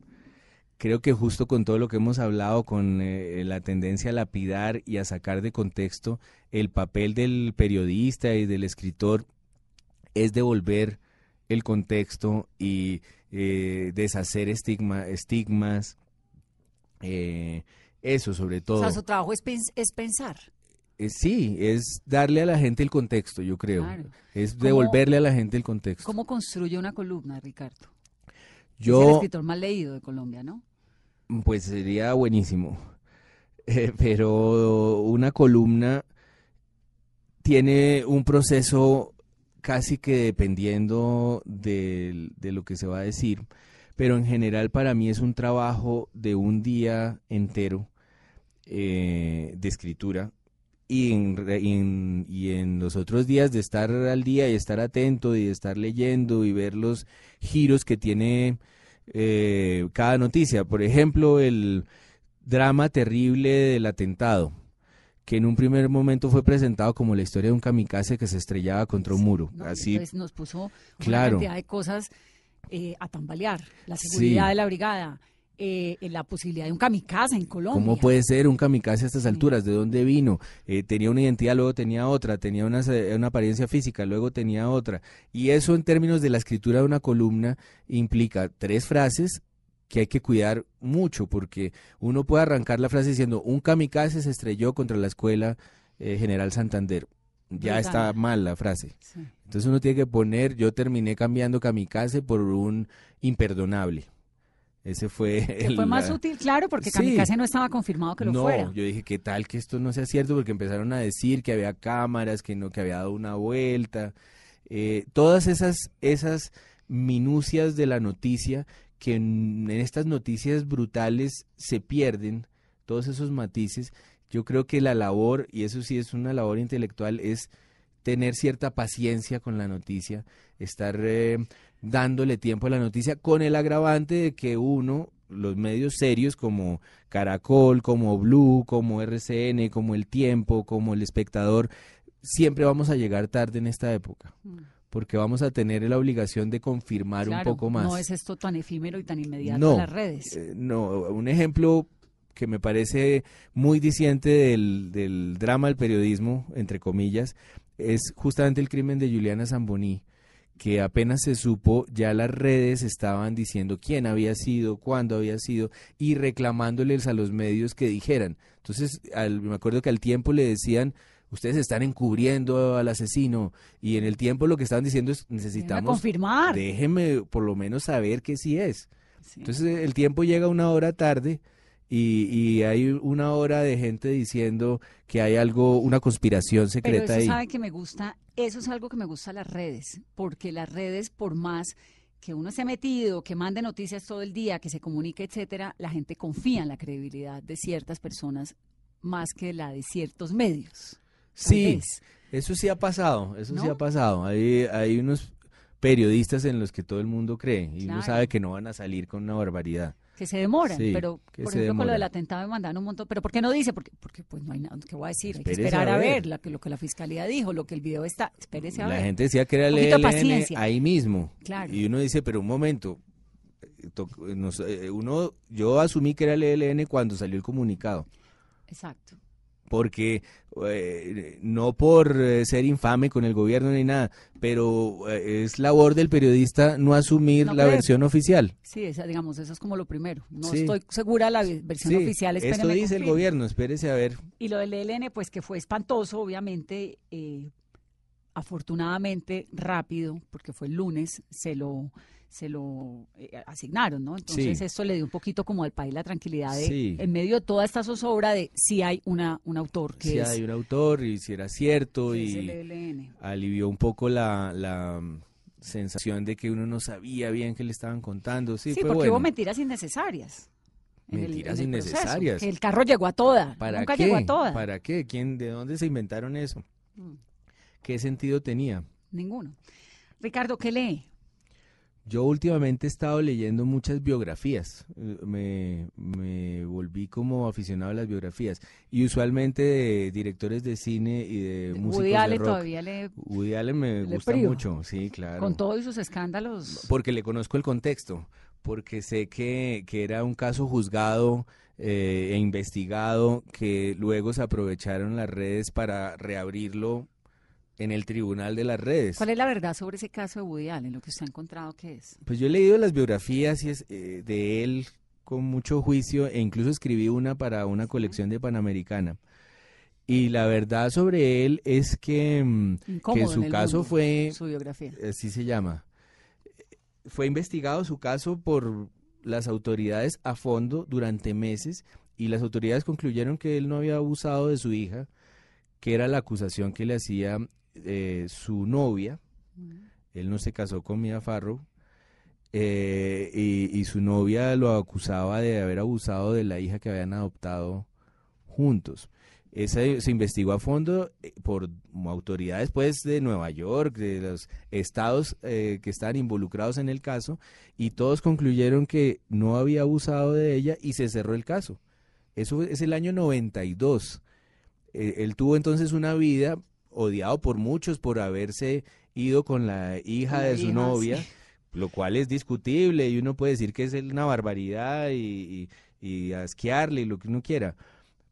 Creo que justo con todo lo que hemos hablado, con eh, la tendencia a lapidar y a sacar de contexto, el papel del periodista y del escritor es devolver el contexto y eh, deshacer estigma, estigmas, eh, eso sobre todo. O sea, su trabajo es, es pensar. Eh, sí, es darle a la gente el contexto, yo creo. Es devolverle a la gente el contexto. ¿Cómo construye una columna, Ricardo? Yo, es el escritor más leído de Colombia, ¿no? Pues sería buenísimo. pero una columna tiene un proceso casi que dependiendo de, lo que se va a decir, pero en general para mí es un trabajo de un día entero eh, de escritura y en, y en los otros días de estar al día y estar atento y de estar leyendo y ver los giros que tiene eh, cada noticia. Por ejemplo, el drama terrible del atentado que en un primer momento fue presentado como la historia de un kamikaze que se estrellaba contra un muro. Así nos puso una cantidad de cosas eh, a tambalear. La seguridad de la brigada, eh, la posibilidad de un kamikaze en Colombia. ¿Cómo puede ser un kamikaze a estas alturas? ¿De dónde vino? Eh, tenía una identidad, luego tenía otra, tenía una, una, apariencia física, luego tenía otra. Y eso en términos de la escritura de una columna implica tres frases que hay que cuidar mucho porque uno puede arrancar la frase diciendo un kamikaze se estrelló contra la escuela eh, General Santander. Ya está mal la frase. Entonces uno tiene que poner, yo terminé cambiando kamikaze por un imperdonable. Ese fue el. Fue más útil, claro, porque Kamikaze no estaba confirmado que lo fuera. No, yo dije, ¿qué tal que esto no sea cierto? Porque empezaron a decir que había cámaras, que no, que había dado una vuelta. Eh, todas esas, esas minucias de la noticia que en, estas noticias brutales se pierden, todos esos matices. Yo creo que la labor, y eso sí es una labor intelectual, es tener cierta paciencia con la noticia, estar eh, dándole tiempo a la noticia con el agravante de que uno, los medios serios como Caracol, como Blue, como RCN, como El Tiempo, como El Espectador, siempre vamos a llegar tarde en esta época. Mm. Porque vamos a tener la obligación de confirmar un poco más. No es esto tan efímero y tan inmediato en las redes. Eh, no, un ejemplo que me parece muy diciente del, del drama del periodismo, entre comillas, es justamente el crimen de Juliana Zamboni que apenas se supo, ya las redes estaban diciendo quién había sido, cuándo había sido y reclamándoles a los medios que dijeran. Entonces, me acuerdo que al tiempo le decían, ustedes están encubriendo al asesino y en el tiempo lo que estaban diciendo es necesitamos confirmar. Déjeme por lo menos saber que sí es. Entonces, el tiempo llega una hora tarde y, y, hay una hora de gente diciendo que hay algo, una conspiración secreta Pero eso ahí. sabe que me gusta, eso es algo que me gusta las redes, porque las redes, por más que uno se ha metido, que mande noticias todo el día, que se comunique, etcétera, la gente confía en la credibilidad de ciertas personas más que la de ciertos medios. Sí, eso sí ha pasado, eso sí ha pasado. Hay, hay unos periodistas en los que todo el mundo cree y uno sabe que no van a salir con una barbaridad que se demoran, pero por ejemplo con lo del atentado me mandaron un montón, pero ¿por qué no dice? Porque, porque pues no hay nada que voy a decir, hay que esperar a ver, lo que la fiscalía dijo, lo que el video está, espérese a la ver. La gente decía que era el ELN ahí mismo, claro. y uno dice, pero un momento, eh, uno, yo asumí que era el ELN cuando salió el comunicado. Exacto porque eh, no por eh, ser infame con el gobierno ni nada, pero eh, es labor del periodista no asumir la versión oficial. Sí, esa, digamos, eso es como lo primero. No estoy segura la versión oficial. Esto dice el gobierno, espérese a ver. Y lo del ELN, pues que fue espantoso, obviamente, afortunadamente rápido, porque fue el lunes, se lo se lo eh, asignaron, ¿no? Entonces esto le dio un poquito como al país la tranquilidad de, en medio de toda esta zozobra de si hay una, un autor que si hay un autor y si era cierto y alivió un poco la, la mm, sensación de que uno no sabía bien qué le estaban contando. Sí, porque hubo mentiras innecesarias. Mentiras innecesarias. el carro llegó a toda. ¿Para Nunca llegó a toda. ¿Para qué? ¿Quién, ¿De dónde se inventaron eso? Mm. ¿Qué sentido tenía? Ninguno. Ricardo, ¿qué lee? Yo últimamente he estado leyendo muchas biografías, me, me, volví como aficionado a las biografías y usualmente de directores de cine y de, músicos Woody Allen de rock. todavía le Woody Allen me gusta mucho, sí, claro. Con todos sus escándalos. Porque le conozco el contexto, porque sé que, que era un caso juzgado eh, e investigado que luego se aprovecharon las redes para reabrirlo en el tribunal de las redes. ¿Cuál es la verdad sobre ese caso de Woody Allen, lo que usted ha encontrado que es? Pues yo he leído las biografías y es, eh, de él con mucho juicio e incluso escribí una para una colección de Panamericana. Y la verdad sobre él es que, mm, que su caso fue... Su biografía. Así se llama. Fue investigado su caso por las autoridades a fondo durante meses y las autoridades concluyeron que él no había abusado de su hija, que era la acusación que le hacía eh, su novia, él no se casó con Mia Farrow, eh, y, su novia lo acusaba de haber abusado de la hija que habían adoptado juntos. Esa se investigó a fondo eh, por autoridades pues de Nueva York, de los estados que estaban involucrados en el caso, y todos concluyeron que no había abusado de ella y se cerró el caso. Eso es el año 92. él tuvo entonces una vida odiado por muchos por haberse ido con la hija de su novia. lo cual es discutible y uno puede decir que es una barbaridad y, y, y asquearle y lo que uno quiera.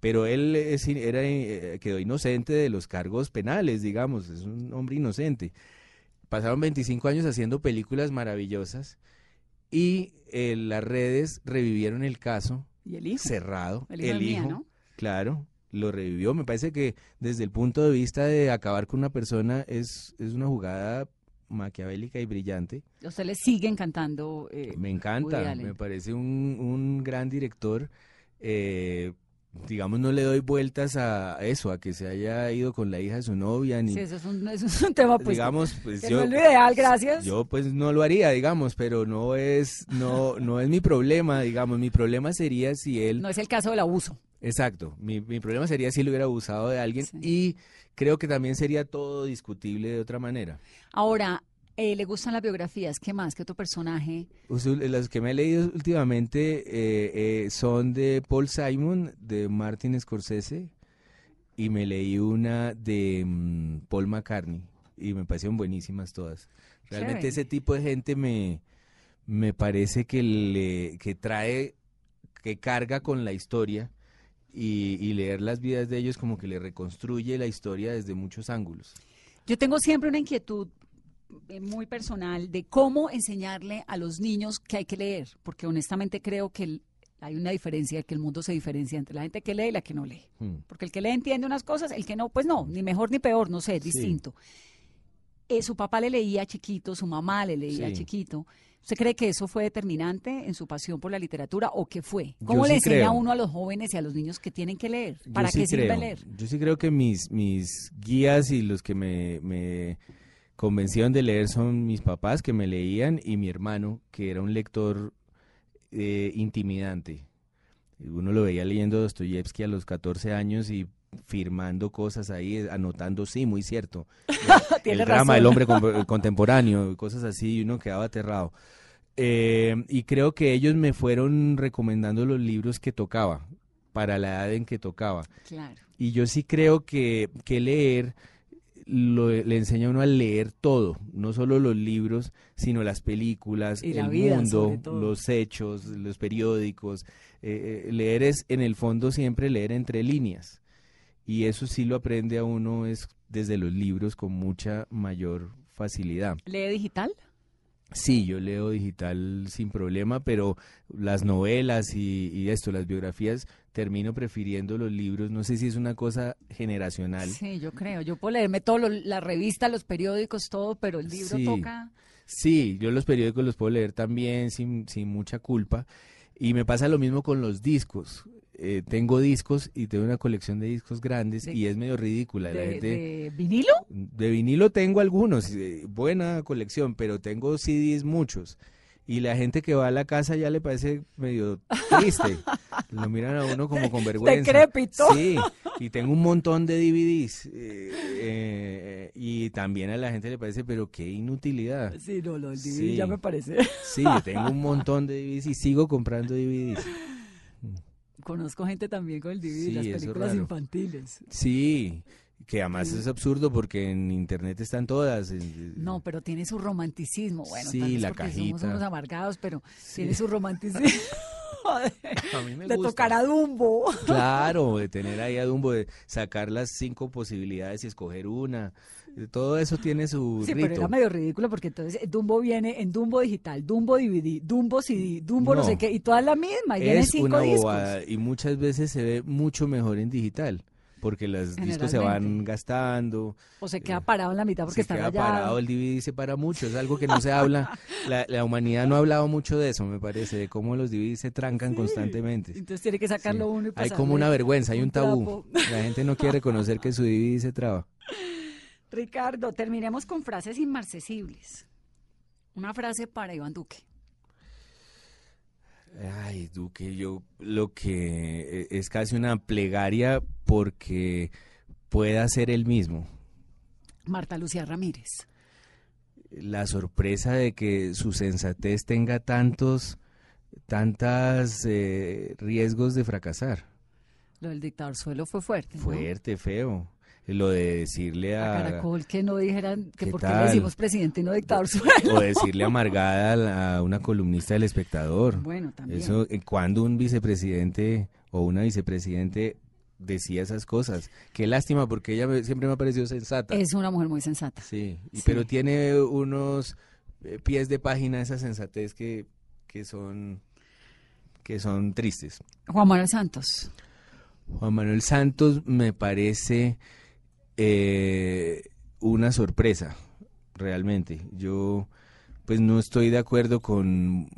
Pero él es, era, eh, quedó inocente de los cargos penales, digamos, es un hombre inocente. Pasaron 25 años haciendo películas maravillosas y eh, las redes revivieron el caso. ¿Y el hijo? Cerrado. El hijo Mía, ¿no? claro, lo revivió. Me parece que desde el punto de vista de acabar con una persona es, es una jugada maquiavélica y brillante. ¿A usted le sigue encantando? eh, Me encanta, me parece un, un gran director. Eh, digamos, no le doy vueltas a eso, a que se haya ido con la hija de su novia, ni Sí, eso es un, eso es un tema, pues, digamos, pues que yo, no es lo ideal, gracias. yo pues no lo haría, digamos, pero no es, no, no es mi problema, digamos, mi problema sería si él, No es el caso del abuso. Exacto, mi, mi problema sería si él hubiera abusado de alguien Sí. y creo que también sería todo discutible de otra manera. Ahora, eh, ¿le gustan las biografías? ¿Qué más? ¿Qué otro personaje? Usul- Las que me he leído últimamente eh, eh, son de Paul Simon, de Martin Scorsese, y me leí una de mm, Paul McCartney, y me parecieron buenísimas todas. Realmente Chévere. ese tipo de gente me, me parece que, le, que trae, que carga con la historia, y, y leer las vidas de ellos como que le reconstruye la historia desde muchos ángulos. Yo tengo siempre una inquietud eh, muy personal de cómo enseñarle a los niños que hay que leer, porque honestamente creo que el- hay una diferencia, que el mundo se diferencia entre la gente que lee y la que no lee. Mm. Porque el que lee entiende unas cosas, el que no, pues no, ni mejor ni peor, no sé, es Sí. distinto. Eh, su papá le leía chiquito, su mamá le leía Sí. chiquito. ¿Usted cree que eso fue determinante en su pasión por la literatura o qué fue? Yo ¿Cómo sí le enseña creo. uno a los jóvenes y a los niños que tienen que leer? Yo ¿Para sí qué sirve creo. leer? Yo sí creo que mis, mis guías y los que me, me convencieron de leer son mis papás que me leían y mi hermano que era un lector eh, intimidante. Uno lo veía leyendo Dostoyevsky a los 14 años y firmando cosas ahí, eh, anotando, sí, muy cierto. [laughs] El, el drama del hombre con- [laughs] contemporáneo, cosas así, y uno quedaba aterrado. Eh, y creo que ellos me fueron recomendando los libros que tocaba, para la edad en que tocaba. Claro. Y yo sí creo que, que leer lo- le enseña a uno a leer todo, no solo los libros, sino las películas, Y la el vida, mundo, los hechos, los periódicos. Eh, eh, leer es, en el fondo, siempre leer entre líneas. Y eso sí lo aprende a uno es desde los libros con mucha mayor facilidad. ¿Lee digital? Sí, yo leo digital sin problema, pero las novelas y, y esto, las biografías, termino prefiriendo los libros. No sé si es una cosa generacional. Sí, yo creo. Yo puedo leerme todo, lo- la revista, los periódicos, todo, pero el libro Sí. toca. Sí, yo los periódicos los puedo leer también sin, sin mucha culpa. Y me pasa lo mismo con los discos. Eh, tengo discos y tengo una colección de discos grandes De- y es medio ridícula. La De, gente, de vinilo? De vinilo tengo algunos, eh, buena colección, pero tengo CDs muchos. Y la gente que va a la casa ya le parece medio triste. [laughs] Lo miran a uno como con [laughs] vergüenza. Decrépito. Sí, y tengo un montón de DVDs. eh, eh, y también a la gente le parece, pero qué inutilidad. Sí, no, lo del DVD Sí. ya me parece. Sí, yo tengo un montón de DVDs y sigo comprando DVDs. Conozco gente también con el DVD, Sí, las películas infantiles. Sí, que además es absurdo porque en internet están todas. No, pero tiene su romanticismo. Bueno, Sí, tal vez la porque cajita. somos unos amargados, pero Sí. tiene su romanticismo. [laughs] [laughs] A mí me de gusta. tocar a Dumbo. Claro, [laughs] de tener ahí a Dumbo, de sacar las cinco posibilidades y escoger una. Todo eso tiene su Sí, rito. pero era medio ridículo porque entonces eh, Dumbo viene en Dumbo digital, Dumbo DVD, Dumbo CD, Dumbo no, No. sé qué, y toda la misma, y vienen es cinco una discos. bobada y muchas veces se ve mucho mejor en digital porque los discos se van gastando, O se queda parado en la mitad porque se queda parado, el DVD se para mucho, es algo que no se habla, [laughs] la, la humanidad no ha hablado mucho de eso, me parece, de cómo los DVD se trancan constantemente. Entonces tiene que sacarlo Sí. uno y Hay pasarle como una vergüenza, hay un tabú. La gente no quiere reconocer que su DVD se traba. Ricardo, terminemos con frases inmarcesibles. Una frase para Iván Duque. Ay, Duque, yo lo que eh, es casi una plegaria porque pueda ser el mismo. Marta Lucía Ramírez. La sorpresa de que su sensatez tenga tantos, tantas eh, riesgos de fracasar. Lo del dictador suelo fue fuerte. ¿no? Fuerte, feo. Lo de decirle A a... Caracol que no dijeran que ¿Qué por qué le decimos presidente y no dictador supremo. O decirle amargada a, la- a una columnista del espectador. Bueno, también. Eso, eh, cuando un vicepresidente o una vicepresidente decía esas cosas. Qué lástima, porque ella siempre me ha parecido sensata. Es una mujer muy sensata. Sí. pero tiene unos eh, pies de página esa sensatez que, que son que son tristes. Juan Manuel Santos. Juan Manuel Santos me parece eh, una sorpresa, realmente. Yo pues no estoy de acuerdo con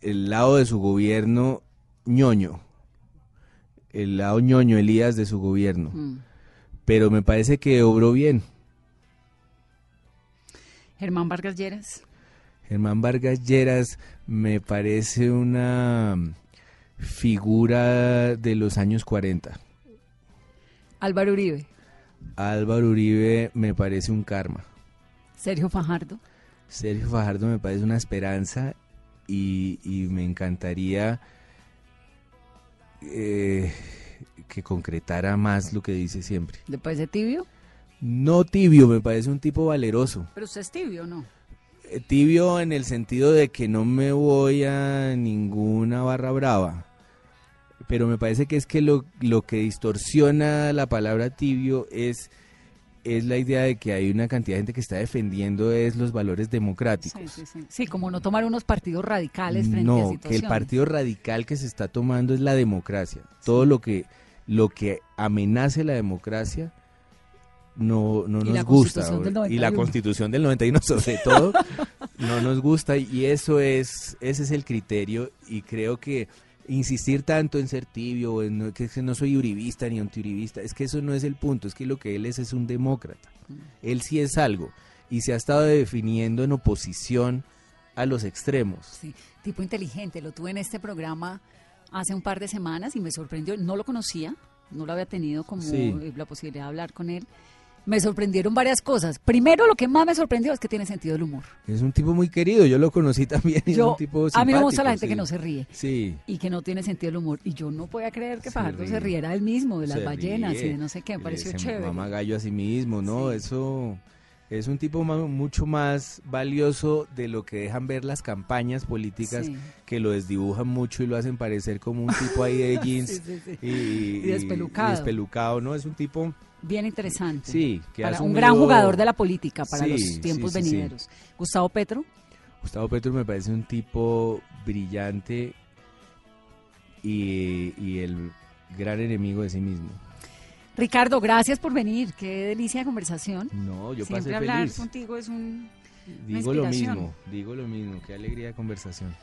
el lado de su gobierno ñoño, el lado ñoño Elías de su gobierno, Mm. pero me parece que obró bien. Germán Vargas Lleras. Germán Vargas Lleras me parece una figura de los años 40. Álvaro Uribe. Álvaro Uribe me parece un karma. Sergio Fajardo. Sergio Fajardo me parece una esperanza y, y me encantaría eh, que concretara más lo que dice siempre. ¿Le parece tibio? No tibio, me parece un tipo valeroso. Pero usted es tibio, ¿no? Eh, Tibio en el sentido de que no me voy a ninguna barra brava. Pero me parece que es que lo, lo que distorsiona la palabra tibio es, es la idea de que hay una cantidad de gente que está defendiendo es los valores democráticos. Sí, sí, sí. Sí, como no tomar unos partidos radicales frente a no, situaciones. que el partido radical que se está tomando es la democracia. Todo lo que lo que amenace la democracia no, no Y nos gusta. Y la 91. constitución del 91 sobre [laughs] todo no nos gusta y eso es ese es el criterio y creo que insistir tanto en ser tibio, en no- que, no soy uribista ni antiuribista, es que eso no es el punto, es que lo que él es es un demócrata. Mm. Él sí es algo y se ha estado definiendo en oposición a los extremos. Sí, tipo inteligente. Lo tuve en este programa hace un par de semanas y me sorprendió. No lo conocía, no lo había tenido como Sí. eh, la posibilidad de hablar con él. Me sorprendieron varias cosas. Primero, lo que más me sorprendió es que tiene sentido del humor. Es un tipo muy querido, yo lo conocí [laughs] también. y es Yo, un tipo a mí me gusta la gente sí. que no se ríe Sí, y que no tiene sentido del humor. Y yo no podía creer que Se Fajardo se riera él mismo, de las se ballenas y de no sé qué. Me pareció se chévere. mama gallo a sí mismo, ¿no? Sí. Eso es un tipo mucho más valioso de lo que dejan ver las campañas políticas Sí. que lo desdibujan mucho y lo hacen parecer como un tipo ahí de [laughs] jeans Sí, sí, sí. y, Y despelucado. y despelucado, ¿no? Es un tipo, Bien interesante. sí, que Para un gran jugador de la política para Sí, los tiempos sí, sí, sí. venideros. Gustavo Petro. Gustavo Petro me parece un tipo brillante y, y el gran enemigo de sí mismo. Ricardo, gracias por venir. Qué delicia de conversación. No, yo Siempre pasé hablar feliz. contigo es un... Digo lo mismo, digo lo mismo. Qué alegría de conversación.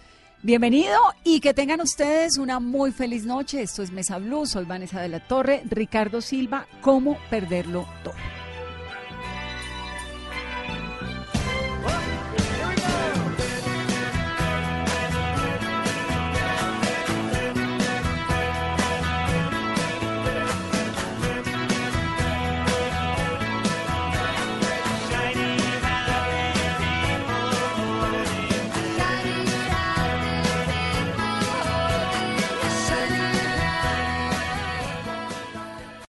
Bienvenido y que tengan ustedes una muy feliz noche. Esto es Mesa Blue, soy Vanessa de la Torre, Ricardo Silva, ¿Cómo perderlo todo?